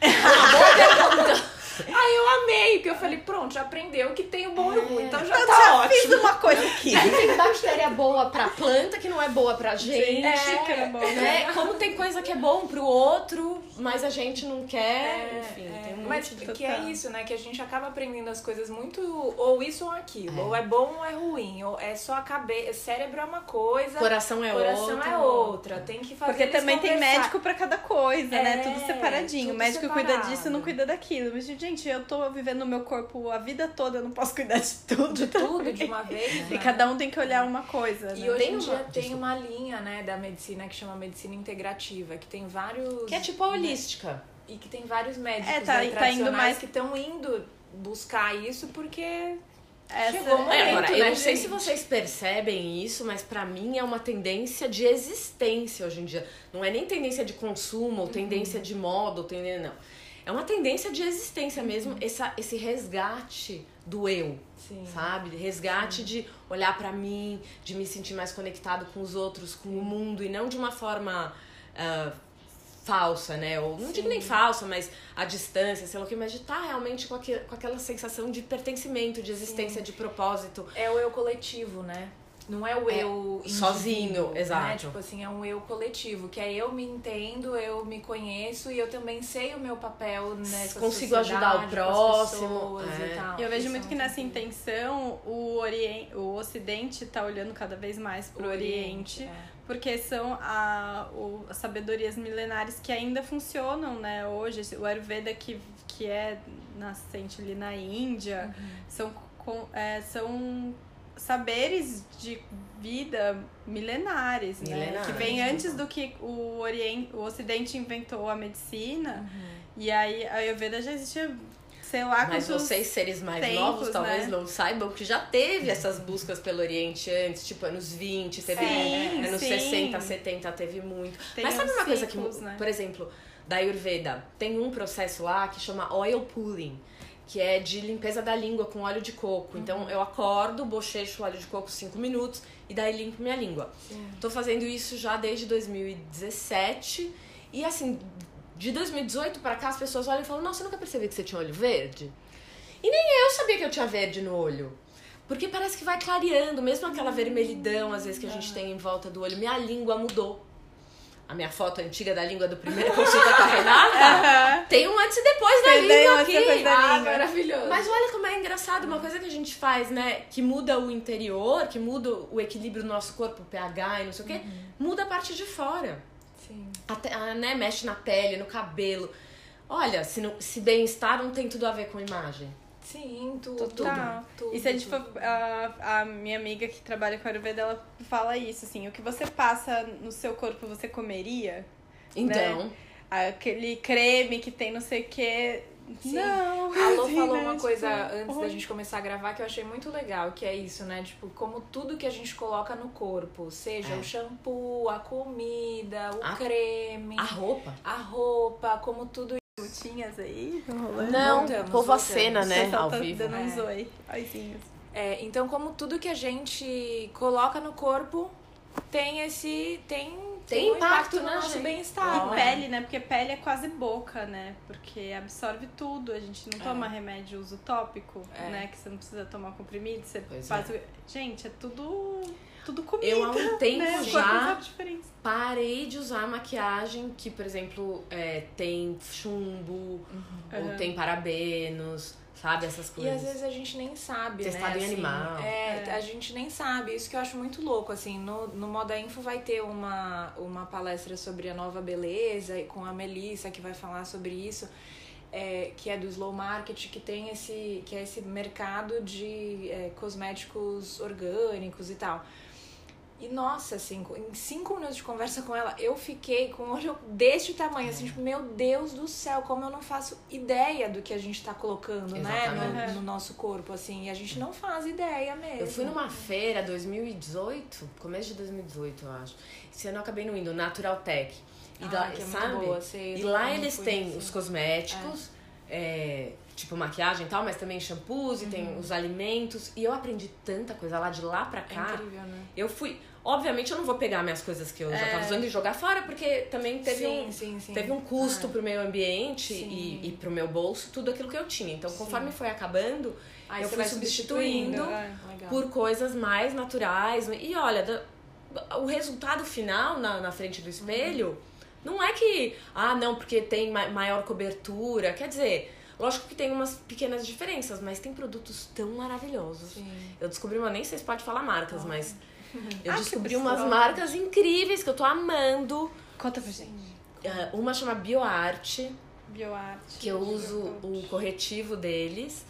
aí eu amei, porque eu falei, pronto, já aprendeu que tem o bom e o ruim, então já eu tá já ótimo. fiz uma coisa aqui. Aí tem bactéria boa pra planta, que não é boa pra gente. É, é bom, né? Como tem coisa que é bom pro outro, mas a gente não quer, é, enfim, é, tem um Mas que é isso, né, que a gente acaba aprendendo as coisas muito, ou isso ou aquilo, é. ou é bom ou é ruim, ou é só a cabeça, cérebro é uma coisa, coração é coração outra. é outra. Tem que fazer Porque também tem médico para cada coisa, é, né? Tudo separadinho. Tudo o médico separado. cuida disso, não cuida daquilo. Mas gente, eu tô vivendo o meu corpo a vida toda, eu não posso cuidar de tudo. De tudo de uma vez. Né? E cada um tem que olhar uma coisa. E né? hoje em dia uma... tem uma linha, né, da medicina que chama medicina integrativa, que tem vários que é tipo a holística. E que tem vários médicos é, tá, né, tá indo mais que estão indo buscar isso porque essa, Chegou um momento, é, agora, né, eu não sei se vocês percebem isso, mas para mim é uma tendência de existência hoje em dia. Não é nem tendência de consumo, ou uhum. tendência de moda, ou tendência, não. É uma tendência de existência mesmo, essa, esse resgate do eu, Sim. sabe? Resgate Sim. de olhar para mim, de me sentir mais conectado com os outros, com o mundo, e não de uma forma uh, falsa, né? Ou não Sim. digo nem falsa, mas a distância, sei lá o que, mas de estar tá realmente com, aquele, com aquela sensação de pertencimento, de existência, de propósito. É o eu coletivo, né? Não é o é, eu sozinho, né? exato. Tipo assim, é um eu coletivo, que é eu me entendo, eu me conheço e eu também sei o meu papel nessa Consigo ajudar o próximo. É. E, tal, eu vejo muito que nessa intenção o, Oriente, o Ocidente está olhando cada vez mais para o Oriente. Oriente é porque são a, o, as sabedorias milenares que ainda funcionam, né? Hoje, o Ayurveda que, que é nascente ali na Índia, uhum. são, com, é, são saberes de vida milenares, né? Milenares, Que vem antes do que o, Oriente, o Ocidente inventou a medicina. E aí a Ayurveda já existia, sei lá, Mas vocês, seres mais tempos, novos, talvez né? não saibam que já teve essas buscas pelo Oriente antes, tipo anos 20, teve Sim, anos sim. 60, 70, teve muito. Tem Mas sabe uma coisa que, ciclos, né? por exemplo, da Ayurveda, tem um processo lá que chama oil pulling, que é de limpeza da língua com óleo de coco. Então Uhum. eu acordo, bochecho o óleo de coco 5 minutos e daí limpo minha língua. Tô fazendo isso já desde 2017 e assim, de 2018 pra cá as pessoas olham e falam: "Nossa, eu nunca percebi que você tinha olho verde". E nem eu sabia que eu tinha verde no olho. Porque parece que vai clareando, mesmo aquela vermelhidão às vezes que a gente tem em volta do olho, minha língua mudou. A minha foto antiga da língua do primeiro consulta com a Renata tem um antes e depois da Tem um língua antes e aqui. depois da Ah, língua. maravilhoso. Mas olha como é engraçado, uma coisa que a gente faz, né, que muda o interior, que muda o equilíbrio do nosso corpo, o pH e não sei o quê, muda a parte de fora. Sim. Até, ah, né, mexe na pele, no cabelo. Olha, se, não- se bem-estar não tem tudo a ver com imagem. Sim, tudo. Total. tudo, E se a gente for. A, a minha amiga que trabalha com Ayurveda, ela fala isso, assim: o que você passa no seu corpo você comeria? Então, Aquele creme que tem não sei o quê. Sim. Não. A Lô assim, falou né? uma Tipo, coisa antes da gente começar a gravar que eu achei muito legal, que é isso, né? Tipo, como tudo que a gente coloca no corpo, seja É. o shampoo, a comida, o A- creme, a roupa. a roupa, como tudo Tinhas aí? rolando? Não, Voltamos, povo voltamos. acena, né, ao tá vivo. dando uns É. oi. Oizinhos. É, então, como tudo que a gente coloca no corpo tem esse. tem, Tem um impacto no na nosso gente. bem-estar. E né? pele, né? Porque pele é quase boca, né? Porque absorve tudo. A gente não toma remédio uso tópico, É. né? Que você não precisa tomar comprimido. Você Pois faz. o- Gente, é tudo. Tudo comida. Eu há um tempo né? O corpo já parei de usar maquiagem que, por exemplo, é, tem chumbo ou Uhum. tem parabenos, sabe? Essas E coisas. às vezes a gente nem sabe, Testado né? em animal. É, É. a gente nem sabe. Isso que eu acho muito louco, assim. No, no Moda Info vai ter uma, uma palestra sobre a nova beleza e com a Melissa, que vai falar sobre isso. é, que é do slow market, que tem esse, que é esse mercado de é, cosméticos orgânicos e tal. E nossa, assim, em cinco minutos de conversa com ela, eu fiquei com o olho deste tamanho, assim, tipo, meu Deus do céu, como eu não faço ideia do que a gente tá colocando, né, Exatamente. no, no nosso corpo, assim, e a gente não faz ideia mesmo. Eu fui numa feira 2018, começo de 2018, eu acho. Esse ano eu acabei não indo, Natural Tech. E Ah, lá, que é sabe? boa, sei, e lá eles têm nesse. os cosméticos, é, tipo maquiagem e tal, mas também shampoos e tem os alimentos. E eu aprendi tanta coisa lá de lá pra Uhum. É cá. incrível, né? Eu fui. Obviamente eu não vou pegar minhas coisas que eu já tava usando e jogar fora, porque também teve sim, um. sim, sim. Teve um custo Ah, pro meio ambiente e, e pro meu bolso, tudo aquilo que eu tinha. Então, conforme foi acabando, aí eu fui substituindo é. Legal. por coisas mais naturais. E olha, o resultado final na, na frente do espelho não é que, ah, não, porque tem ma- maior cobertura. Quer dizer, lógico que tem umas pequenas diferenças, mas tem produtos tão maravilhosos. Sim. Eu descobri uma, nem sei se pode falar marcas, mas eu Ah, descobri umas marcas incríveis que eu tô amando. Conta pra gente. Ah, Uma chama BioArt, Bioarte. que eu uso o corretivo deles.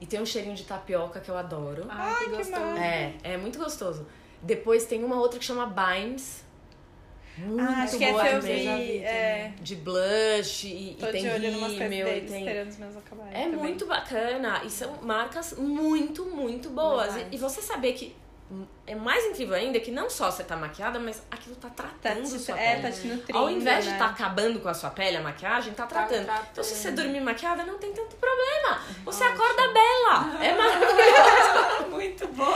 E tem um cheirinho de tapioca que eu adoro. Ai, que que gostoso. É, é muito gostoso. Depois tem uma outra que chama Bimes. Muito Ah, acho que boa essa eu vi. É, De blush e, tô e tem de olho rímel e tem... esperando os meus acabarem. É também. muito bacana. E são marcas muito, muito boas. E, e você saber que é mais incrível ainda que não só você tá maquiada, mas aquilo tá Tá tratando te, sua é, pele. tá te nutrindo. Ao invés de né? estar tá acabando com a sua pele, a maquiagem, tá tratando. tratando. Então, se você dormir maquiada, não tem tanto problema. Você Ótimo. acorda bela. É maravilhoso. Muito bom.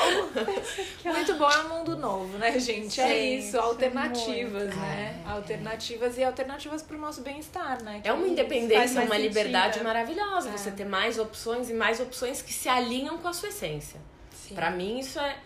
Muito bom é um mundo novo, né, gente? É Gente, isso, alternativas, muito. né? É. Alternativas e alternativas pro nosso bem-estar, né? É uma Que independência, uma sentido, liberdade é. maravilhosa. É. Você ter mais opções e mais opções que se alinham com a sua essência. Sim. Pra mim, isso é, é,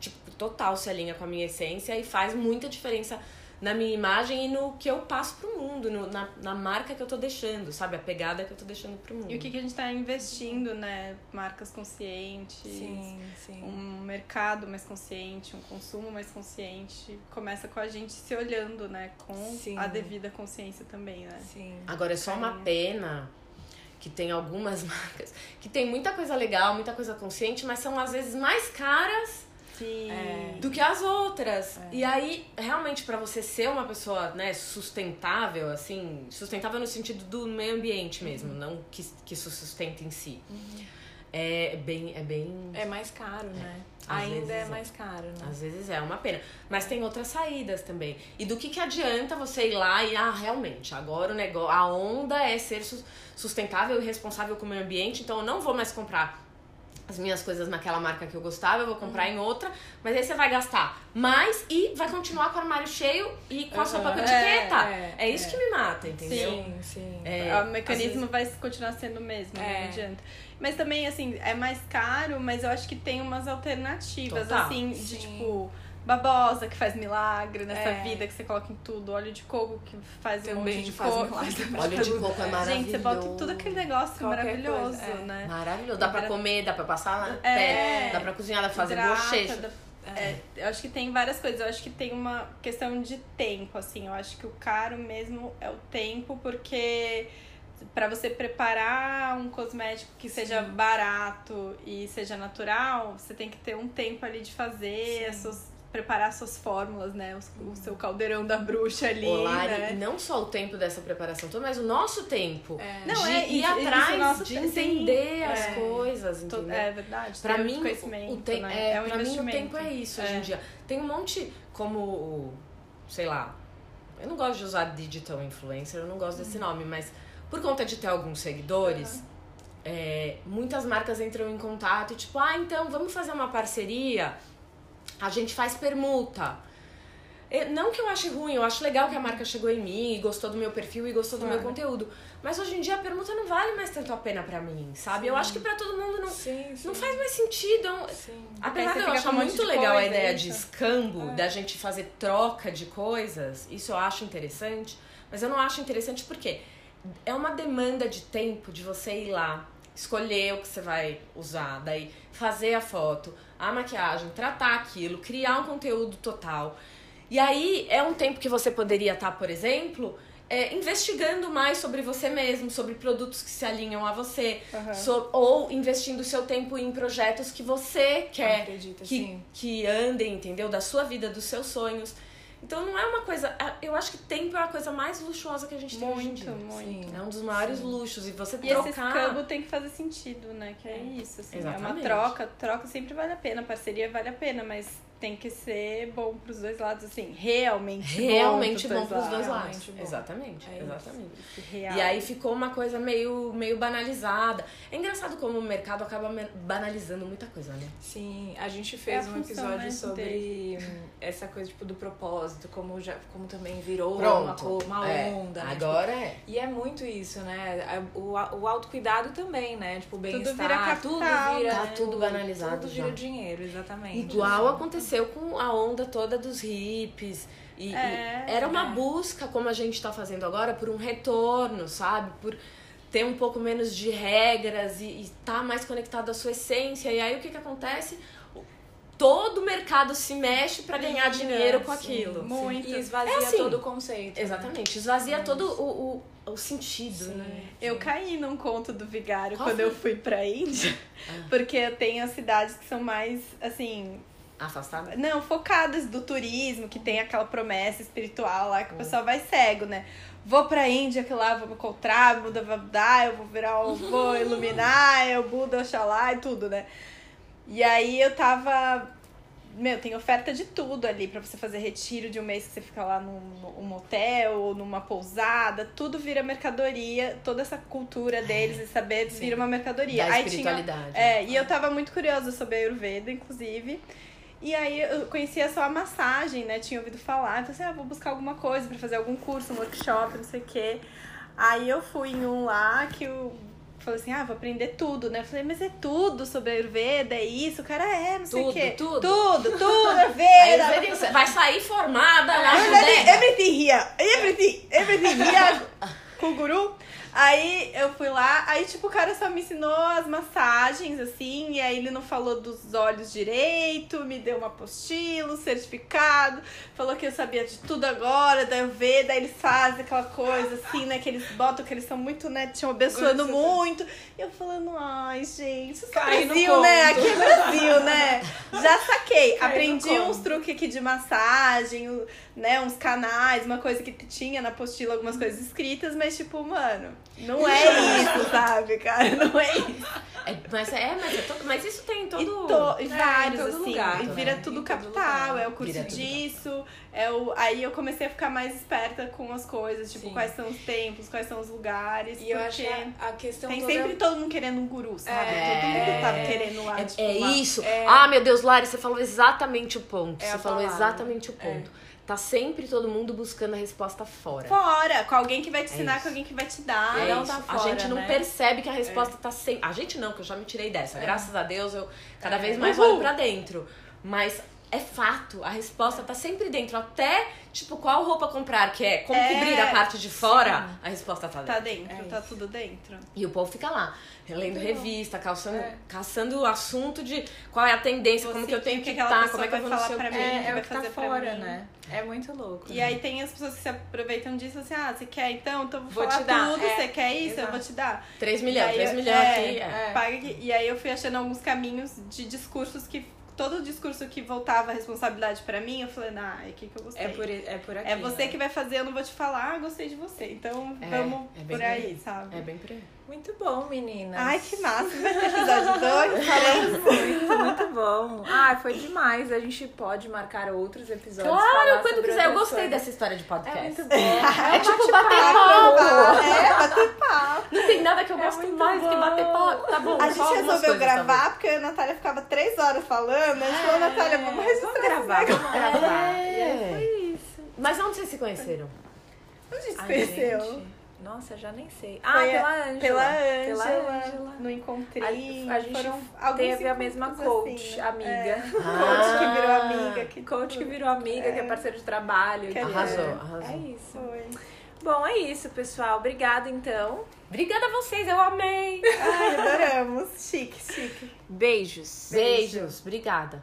tipo, total se alinha com a minha essência e faz muita diferença na minha imagem e no que eu passo pro mundo, no- na, na marca que eu tô deixando, sabe? A pegada que eu tô deixando pro mundo. E o que, que a gente tá investindo, né? Marcas conscientes. Sim, sim. Um mercado mais consciente, um consumo mais consciente. Começa com a gente se olhando, né? Com Sim. a devida consciência também, né? Sim. Agora é só uma pena que tem algumas marcas que tem muita coisa legal, muita coisa consciente, mas são às vezes mais caras Sim. É. do que as outras. E aí, realmente, pra você ser uma pessoa, né, sustentável, assim, sustentável no sentido do meio ambiente mesmo, não que, que isso sustenta em si. É bem, é bem. É mais caro, né? Às Ainda é é. mais caro, né? Às vezes é uma pena. Mas tem outras saídas também. E do que, que adianta você ir lá e, ah, realmente, agora o negócio. A onda é ser sus- sustentável e responsável com o meio ambiente, então eu não vou mais comprar as minhas coisas naquela marca que eu gostava, eu vou comprar em outra, mas aí você vai gastar mais e vai continuar com o armário cheio e com a sua Aham. própria É, etiqueta. é, É, isso é. que me mata, entendeu? Sim, sim. É, o mecanismo vai continuar sendo o mesmo, né? É. não adianta. Mas também, assim, é mais caro, mas eu acho que tem umas alternativas, Total. assim, de Sim. tipo, babosa que faz milagre nessa É. vida que você coloca em tudo, óleo de coco que faz um Também monte de faz coco. Óleo de coco é maravilhoso. Gente, você bota tudo aquele negócio Qualquer maravilhoso, coisa, é. né? Maravilhoso. Dá pra comer, dá pra passar na É. pé, dá pra cozinhar, dá pra fazer Hidrata, bochecha. dá- É, eu acho que tem várias coisas. Eu acho que tem uma questão de tempo, assim. Eu acho que o caro mesmo é o tempo, porque para você preparar um cosmético que seja Sim. barato e seja natural, você tem que ter um tempo ali de fazer, Sim. as suas- preparar suas fórmulas, né? O, o seu caldeirão da bruxa ali, Olá, né? e não só o tempo dessa preparação toda, mas o nosso tempo. É. Não, de é, ir isso atrás, nosso de sim. entender as É. coisas, entendeu? É verdade. Pra mim, o, te né? é, um pra mim o tempo é isso hoje É. em dia. Tem um monte, como, sei lá, eu não gosto de usar digital influencer, eu não gosto Uhum. desse nome, mas por conta de ter alguns seguidores, é, muitas marcas entram em contato e tipo, ah, então vamos fazer uma parceria, a gente faz permuta. Eu- Não que eu ache ruim, eu acho legal que a marca chegou em mim e gostou do meu perfil e gostou do meu Claro. conteúdo. Mas hoje em dia a permuta não vale mais tanto a pena pra mim, sabe? Eu Sim. acho que pra todo mundo não, Sim, sim. não faz mais sentido. é. Apesar de eu achar um muito legal a ideia de escambo, É. da gente fazer troca de coisas, isso eu acho interessante, mas eu não acho interessante porque é uma demanda de tempo de você ir lá, escolher o que você vai usar, daí fazer a foto, a maquiagem, tratar aquilo, criar um conteúdo total. E aí é um tempo que você poderia estar, por exemplo, é, investigando mais sobre você mesmo, sobre produtos que se alinham a você, Aham. so- ou investindo seu tempo em projetos que você quer Acredita, que, sim. que andem, entendeu? Da sua vida, dos seus sonhos. Então não é uma coisa. Eu acho que tempo é a coisa mais luxuosa que a gente tem hoje em Muito, dia. muito. É um dos maiores Sim. luxos. E você E esse trocar. escambo tem que fazer sentido, né? Que é isso, assim. É uma Exatamente. troca. Troca sempre vale a pena, parceria vale a pena, mas tem que ser bom pros dois lados, assim. Realmente, Realmente bom bom pros dois lados. Realmente bom. Exatamente, É exatamente. Real. E aí ficou uma coisa meio, meio banalizada. É engraçado como o mercado acaba banalizando muita coisa, né? Sim, a gente É fez a um função, episódio né, sobre essa coisa tipo do propósito, como já como também virou Pronto. uma, uma É, onda. né? Agora é. E é muito isso, né? O, o autocuidado também, né? Tipo, o vira bem-estar, capital, tudo vira. Tá tudo banalizado Tudo já. vira dinheiro, exatamente. Igual aconteceu com a onda toda dos hippies. E, e É, era uma é. busca, como a gente tá fazendo agora, por um retorno, sabe? Por ter um pouco menos de regras e estar mais conectado à sua essência. E aí o que, que acontece? Todo o mercado se mexe para ganhar Sim, dinheiro com Sim, aquilo. sim. Muito. E esvazia É assim. todo o conceito. né? Exatamente, esvazia todo o, o, o sentido, Sim. né? Eu caí num conto do vigário Qual quando foi? eu fui pra Índia, Ah. porque eu tenho cidades que são mais, assim, Afastada? não, focadas do turismo, que tem aquela promessa espiritual lá que o pessoal vai cego, né? Vou pra Índia, que lá vou me encontrar, Buda vai dar, eu vou virar, o vou iluminar, eu Buda, Oxalá e tudo, né? E aí eu tava. Meu, tem oferta de tudo ali pra você fazer retiro de um mês que você fica lá num, num hotel ou numa pousada, tudo vira mercadoria, toda essa cultura deles e saber vira uma mercadoria. Da Aí tinha espiritualidade. é, e eu tava muito curiosa sobre a Ayurveda, inclusive. E aí eu conhecia só a massagem, né? Tinha ouvido falar. Então, assim, ah, vou buscar alguma coisa pra fazer algum curso, um workshop, não sei o quê. Aí eu fui em um lá que eu falei assim, ah, vou aprender tudo, né? Eu falei, mas é tudo sobre Ayurveda, é isso? O cara é, não sei o Tudo, quê. tudo. Tudo, tudo, Aí Ayurveda. Ayurveda vai sair formada Ayurveda. everything here, everything, everything here, com o guru. Aí eu fui lá, aí tipo, o cara só me ensinou as massagens, assim, e aí ele não falou dos olhos direito, me deu uma apostila, um certificado, falou que eu sabia de tudo agora, daí eu ver, daí eles fazem aquela coisa assim, né, que eles botam, que eles são muito, né, te abençoando muito. E eu falando, ai, gente, isso é Brasil, né? Aqui é Brasil, né? Já saquei. Cai Aprendi uns truques aqui de massagem, né, uns canais, uma coisa que tinha na apostila, algumas coisas escritas, mas tipo, mano, não é isso, sabe, cara? Não é isso. É, mas, é, mas, é todo- mas isso tem em todo... E, to- e É, em vários, todo assim. lugar, e né? vira Em tudo capital, lugar. é o curso disso. É o... Aí eu comecei a ficar mais esperta com as coisas, tipo, Sim. quais são os templos, quais são os lugares. E eu acho porque que a, a questão tem toda... sempre todo mundo querendo um guru, sabe? É. Todo mundo tá querendo lá, É, tipo, é uma- isso. é- Ah, meu Deus, Lari, você falou exatamente o ponto. É você falou exatamente o ponto. Tá sempre todo mundo buscando a resposta fora. Fora, com alguém que vai te É ensinar, isso. com alguém que vai te dar. É não isso. tá a fora, gente não né? percebe que a resposta tá sempre. A gente não, que eu já me tirei dessa. Graças a Deus, eu cada É. vez mais Uhul. olho pra dentro. Mas é fato, a resposta tá sempre dentro. Até, tipo, qual roupa comprar, que é como É, cobrir a parte de fora, a resposta tá dentro. Tá dentro, É tá isso. tudo dentro. E o povo fica lá, lendo revista, caçando, É. caçando o assunto de qual é a tendência, como que eu tenho que aquela estar, como é que eu vou vai seu falar pra mim. É, é vai o que tá fazer pra fora, mim. né? É muito louco. E aí tem as pessoas que se aproveitam disso assim, ah, você quer então? Então eu vou, Vou falar te dar, tudo, é. você quer isso? Eu Exato. vou te dar. 3 milhões, Daí 3 eu- milhões é, aqui. É. Paga aqui. E aí eu fui achando alguns caminhos de discursos que. Todo discurso que voltava a responsabilidade pra mim, eu falei, ah, é aqui que eu gostei. É por, é por aqui. É você né? que vai fazer, eu não vou te falar, ah, gostei de você. Então É, vamos é por aí, por aí. sabe? É bem por aí. Muito bom, meninas. Ai, que massa! Vai ter episódio 2 falando Muito, muito bom. Ai, foi demais. A gente pode marcar outros episódios. Claro, quando quiser. Eu gostei coisas. dessa história de É podcast. muito bom. É tipo bate-papo. bater papo. É, bater papo. Não tem nada que eu É gosto mais que bom. bater papo. Tá bom, A gente resolveu coisas, gravar porque a Natália ficava três horas falando. A gente falou, Natália, vamos registrar Vamos gravar, vamos gravar. É. E aí foi isso. Mas onde vocês se conheceram? Onde a gente se conheceu? Nossa, já nem sei. Ah, Foi pela Ângela. Pela Ângela, no Encontrei. A, a gente foram alguns teve a mesma encontros coach, assim, né? amiga. É. Coach que virou amiga. Que Coach que virou amiga, que é parceiro de trabalho. Que que Arrasou, é- arrasou. É isso. Foi. Bom, é isso, pessoal. Obrigada, então. Obrigada a vocês, eu amei. Ai, adoramos. Chique, chique. Beijos. Beijos, obrigada.